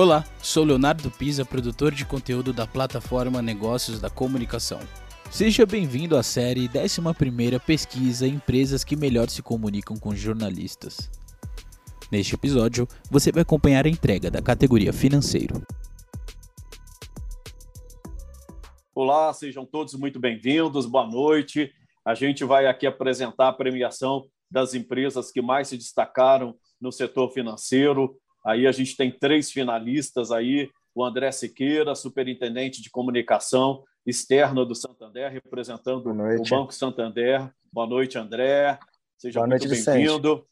Olá, sou Leonardo Pisa, produtor de conteúdo da plataforma Negócios da Comunicação. Seja bem-vindo à série 11 Pesquisa Empresas que melhor se comunicam com jornalistas. Neste episódio, você vai acompanhar a entrega da categoria Financeiro. Olá, sejam todos muito bem-vindos, boa noite. A gente vai aqui apresentar a premiação das empresas que mais se destacaram no setor financeiro, Aí a gente tem três finalistas aí, o André Siqueira, superintendente de comunicação externa do Santander, representando o Banco Santander. Boa noite, André. Seja Boa muito bem-vindo.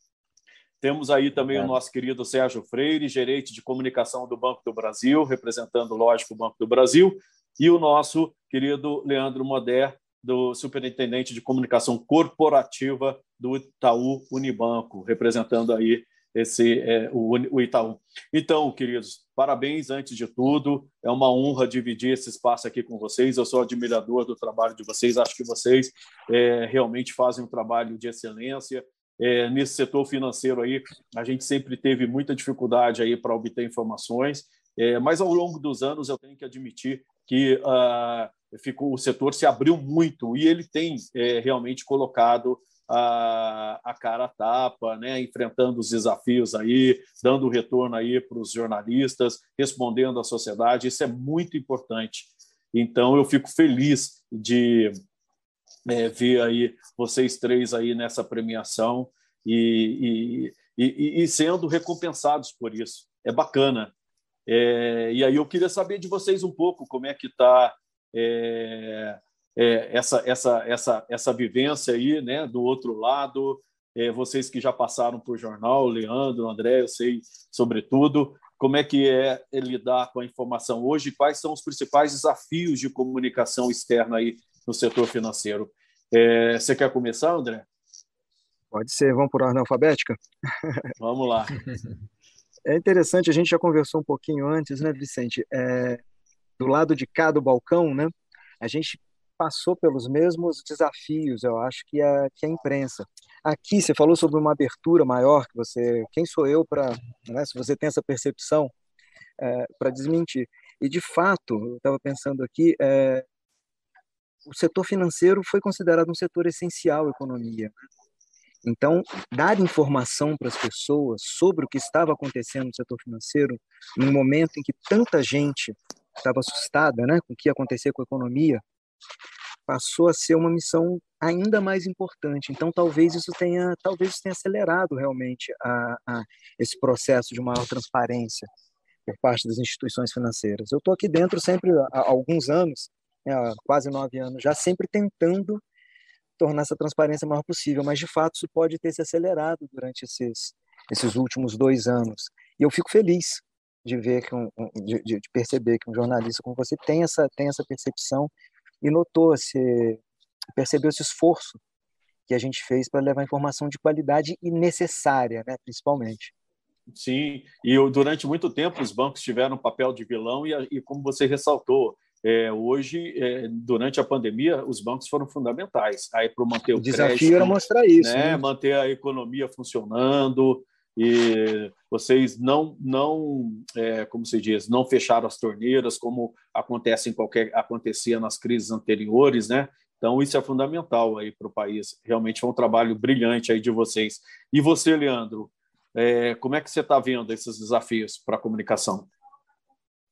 Temos aí também Obrigado. o nosso querido Sérgio Freire, gerente de comunicação do Banco do Brasil, representando, lógico, o Banco do Brasil, e o nosso querido Leandro Moder, do superintendente de comunicação corporativa do Itaú Unibanco, representando aí esse é, o, o Itaú. Então, queridos, parabéns antes de tudo. É uma honra dividir esse espaço aqui com vocês. Eu sou admirador do trabalho de vocês. Acho que vocês é, realmente fazem um trabalho de excelência. É, nesse setor financeiro aí, a gente sempre teve muita dificuldade aí para obter informações, é, mas ao longo dos anos eu tenho que admitir que uh, ficou, o setor se abriu muito e ele tem é, realmente colocado a, a cara a tapa, né, enfrentando os desafios aí, dando retorno aí para os jornalistas, respondendo à sociedade. Isso é muito importante. Então, eu fico feliz de é, ver aí vocês três aí nessa premiação e, e, e, e sendo recompensados por isso. É bacana. É, e aí eu queria saber de vocês um pouco como é que está é, é, essa, essa, essa, essa vivência aí, né, do outro lado, é, vocês que já passaram por jornal, Leandro, André, eu sei sobretudo, como é que é lidar com a informação hoje, quais são os principais desafios de comunicação externa aí no setor financeiro. É, você quer começar, André? Pode ser, vamos por ordem alfabética? Vamos lá. É interessante, a gente já conversou um pouquinho antes, né, Vicente? É, do lado de cá do balcão, né, a gente passou pelos mesmos desafios, eu acho, que a, que a imprensa. Aqui, você falou sobre uma abertura maior, que você, quem sou eu para, né, se você tem essa percepção, é, para desmentir. E, de fato, eu estava pensando aqui, é, o setor financeiro foi considerado um setor essencial à economia. Então, dar informação para as pessoas sobre o que estava acontecendo no setor financeiro, num momento em que tanta gente estava assustada né, com o que ia acontecer com a economia, passou a ser uma missão ainda mais importante. Então, talvez isso tenha, talvez isso tenha acelerado realmente a, a esse processo de maior transparência por parte das instituições financeiras. Eu estou aqui dentro sempre há alguns anos, né, há quase nove anos já, sempre tentando tornar essa transparência maior possível, mas de fato isso pode ter se acelerado durante esses, esses últimos dois anos. E eu fico feliz de ver que um, de, de perceber que um jornalista como você tem essa tem essa percepção e notou, se percebeu esse esforço que a gente fez para levar informação de qualidade e necessária, né, principalmente. Sim, e durante muito tempo os bancos tiveram um papel de vilão e, e como você ressaltou, é, hoje, é, durante a pandemia, os bancos foram fundamentais aí para manter o, o desafio crédito, era mostrar isso, né? né? manter a economia funcionando, e vocês não não é, como se diz não fecharam as torneiras como acontece em qualquer acontecia nas crises anteriores né então isso é fundamental aí para o país realmente foi um trabalho brilhante aí de vocês e você Leandro é, como é que você está vendo esses desafios para a comunicação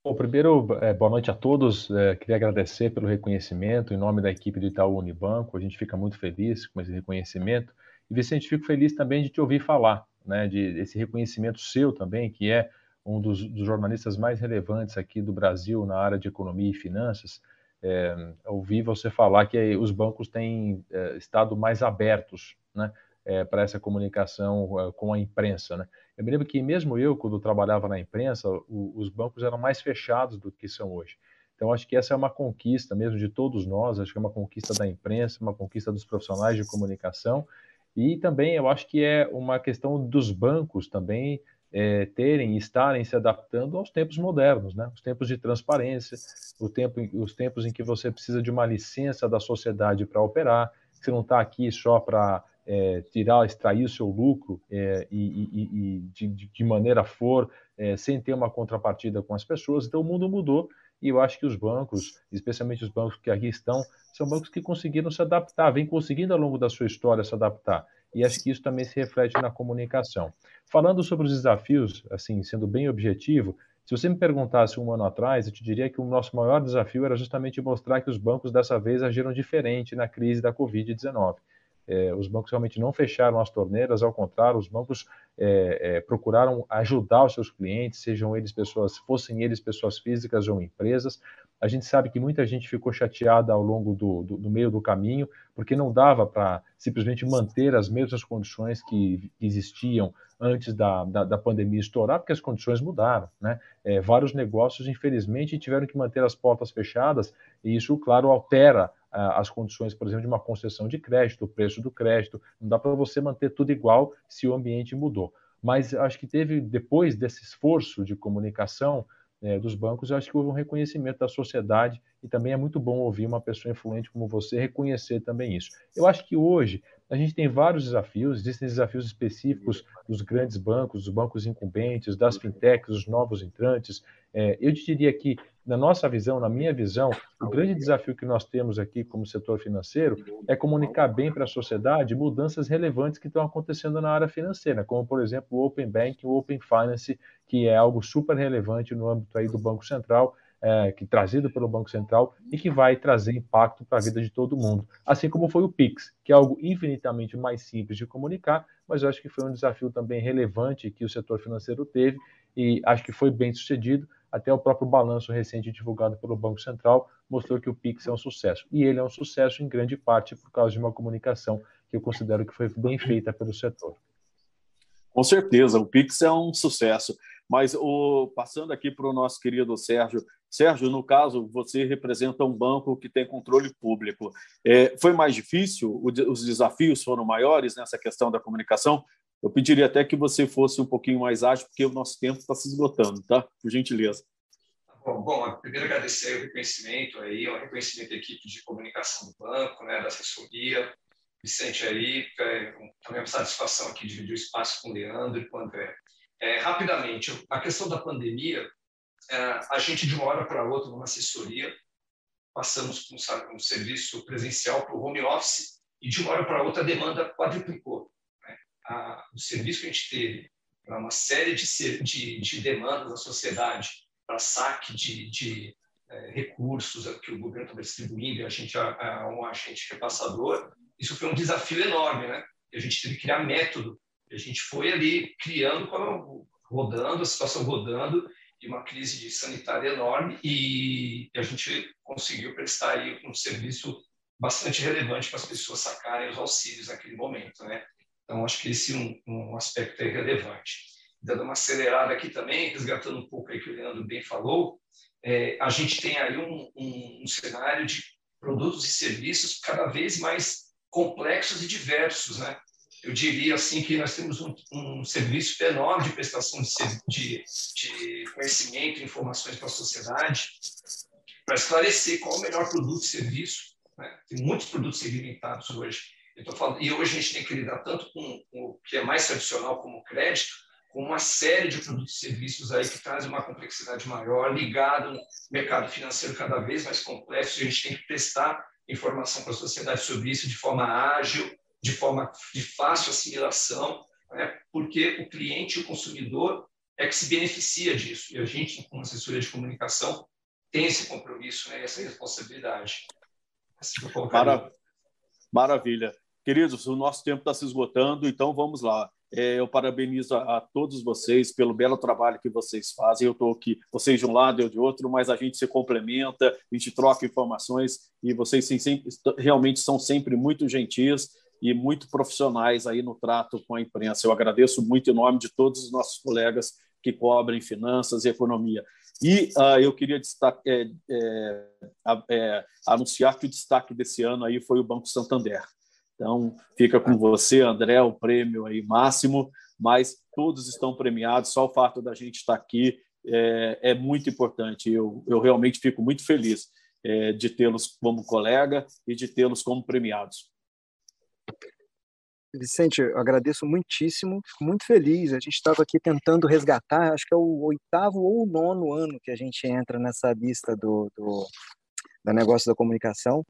Bom, primeiro, é, boa noite a todos. É, queria agradecer pelo reconhecimento em nome da equipe do Itaú Unibanco. A gente fica muito feliz com esse reconhecimento. E, Vicente, fico feliz também de te ouvir falar né, de esse reconhecimento seu também, que é um dos, dos, jornalistas mais relevantes aqui do Brasil na área de economia e finanças, é, ouvi você falar que os bancos têm é, estado mais abertos né, é, para essa comunicação é, com a imprensa. Né? Eu me lembro que mesmo eu, quando trabalhava na imprensa, o, os bancos eram mais fechados do que são hoje. Então, acho que essa é uma conquista mesmo de todos nós, acho que é uma conquista da imprensa, uma conquista dos profissionais de comunicação, e também eu acho que é uma questão dos bancos também é, terem, estarem se adaptando aos tempos modernos, né? Os tempos de transparência, o tempo, os tempos em que você precisa de uma licença da sociedade para operar, você não está aqui só para é, tirar, extrair o seu lucro é, e, e, e de, de, maneira for, é, sem ter uma contrapartida com as pessoas. Então o mundo mudou e eu acho que os bancos, especialmente os bancos que aqui estão, são bancos que conseguiram se adaptar, vêm conseguindo ao longo da sua história se adaptar. E acho que isso também se reflete na comunicação. Falando sobre os desafios, assim, sendo bem objetivo, se você me perguntasse um ano atrás, eu te diria que o nosso maior desafio era justamente mostrar que os bancos dessa vez agiram diferente na crise da Covid-19. É, os bancos realmente não fecharam as torneiras, ao contrário, os bancos é, é, procuraram ajudar os seus clientes, sejam eles pessoas, fossem eles pessoas físicas ou empresas. A gente sabe que muita gente ficou chateada ao longo do, do, do meio do caminho, porque não dava para simplesmente manter as mesmas condições que existiam antes da, da, da, pandemia estourar, porque as condições mudaram. Né? É, vários negócios, infelizmente, tiveram que manter as portas fechadas, e isso, claro, altera as condições, por exemplo, de uma concessão de crédito, o preço do crédito. Não dá para você manter tudo igual se o ambiente mudou. Mas acho que teve, depois desse esforço de comunicação é, dos bancos, acho que houve um reconhecimento da sociedade e também é muito bom ouvir uma pessoa influente como você reconhecer também isso. Eu acho que hoje a gente tem vários desafios, existem desafios específicos dos grandes bancos, dos bancos incumbentes, das fintechs, dos novos entrantes. É, eu diria que, na nossa visão, na minha visão, o grande desafio que nós temos aqui como setor financeiro é comunicar bem para a sociedade mudanças relevantes que estão acontecendo na área financeira, como, por exemplo, o Open Banking, o Open Finance, que é algo super relevante no âmbito aí do Banco Central é, que trazido pelo Banco Central e que vai trazer impacto para a vida de todo mundo. Assim como foi o Pix, que é algo infinitamente mais simples de comunicar, mas eu acho que foi um desafio também relevante que o setor financeiro teve e acho que foi bem sucedido. Até o próprio balanço recente divulgado pelo Banco Central mostrou que o Pix é um sucesso. E ele é um sucesso em grande parte por causa de uma comunicação que eu considero que foi bem feita pelo setor. Com certeza, o Pix é um sucesso. Mas o, passando aqui para o nosso querido Sérgio, Sérgio, no caso, você representa um banco que tem controle público. É, foi mais difícil? Os desafios foram maiores nessa questão da comunicação? Eu pediria até que você fosse um pouquinho mais ágil, porque o nosso tempo está se esgotando, tá? Por gentileza. Bom, bom, primeiro agradecer o reconhecimento aí, o reconhecimento da equipe de comunicação do banco, né, da assessoria, Vicente aí, também uma satisfação aqui dividir o espaço com o Leandro e com o André. É, rapidamente, a questão da pandemia, é, a gente de uma hora para outra, numa assessoria, passamos um, um serviço presencial para o home office e de uma hora para outra a demanda quadruplicou. Né? A, o serviço que a gente teve para uma série de, de, de, demandas da sociedade, para saque de, de é, recursos que o governo estava distribuindo e a gente a, um agente repassador, isso foi um desafio enorme, né? A gente teve que criar método a gente foi ali criando, rodando, a situação rodando, e uma crise sanitária enorme, e a gente conseguiu prestar aí um serviço bastante relevante para as pessoas sacarem os auxílios naquele momento, né? Então, acho que esse é um, um aspecto é relevante. Dando uma acelerada aqui também, resgatando um pouco aí que o Leandro bem falou, é, a gente tem aí um, um, um cenário de produtos e serviços cada vez mais complexos e diversos, né? Eu diria assim que nós temos um, um serviço enorme de prestação de, de, de conhecimento e informações para a sociedade, para esclarecer qual é o melhor produto e serviço. Né? Tem muitos produtos segmentados hoje. Falando, e hoje a gente tem que lidar tanto com, com, o que é mais tradicional, como o crédito, com uma série de produtos e serviços aí que trazem uma complexidade maior, ligado ao mercado financeiro cada vez mais complexo, e a gente tem que prestar informação para a sociedade sobre isso de forma ágil, de forma de fácil assimilação, né? porque o cliente, o consumidor, é que se beneficia disso. E a gente, como assessoria de comunicação, tem esse compromisso, né? essa responsabilidade. Assim Mara... Maravilha. Queridos, o nosso tempo está se esgotando, então vamos lá. É, eu parabenizo a, todos vocês pelo belo trabalho que vocês fazem. Eu estou aqui, vocês de um lado, eu de outro, mas a gente se complementa, a gente troca informações e vocês sempre, realmente são sempre muito gentis e muito profissionais aí no trato com a imprensa. Eu agradeço muito em nome de todos os nossos colegas que cobrem finanças e economia. E uh, eu queria destaque, é, é, é, anunciar que o destaque desse ano aí foi o Banco Santander. Então, fica com você, André, o prêmio aí máximo, mas todos estão premiados, só o fato da gente estar aqui é, é muito importante. Eu, eu realmente fico muito feliz é, de tê-los como colega e de tê-los como premiados. Vicente, eu agradeço muitíssimo, fico muito feliz. A gente estava aqui tentando resgatar, acho que é o oitavo ou o nono ano que a gente entra nessa lista do, do da negócio da comunicação.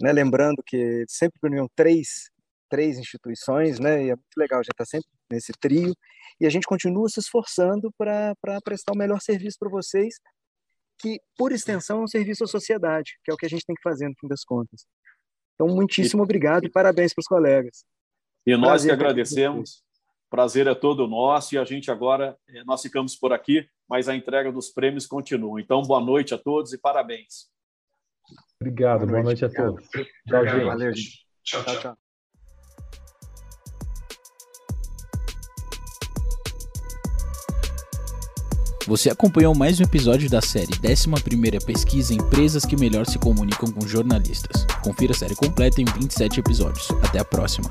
Né? Lembrando que sempre reuniam três, três instituições, né? e é muito legal, a gente está sempre nesse trio, e a gente continua se esforçando para prestar o melhor serviço para vocês, que, por extensão, é um serviço à sociedade, que é o que a gente tem que fazer, no fim das contas. Então, muitíssimo obrigado e parabéns para os colegas. E nós Prazer que agradecemos. Prazer é todo nosso e a gente agora, eh, nós ficamos por aqui, mas a entrega dos prêmios continua. Então, boa noite a todos e parabéns. Obrigado, boa noite, boa noite a todos. Tchau, gente. Valeu. Tchau, tchau. tchau. Você acompanhou mais um episódio da série 11 Pesquisa Empresas que Melhor se Comunicam com Jornalistas. Confira a série completa em 27 episódios. Até a próxima.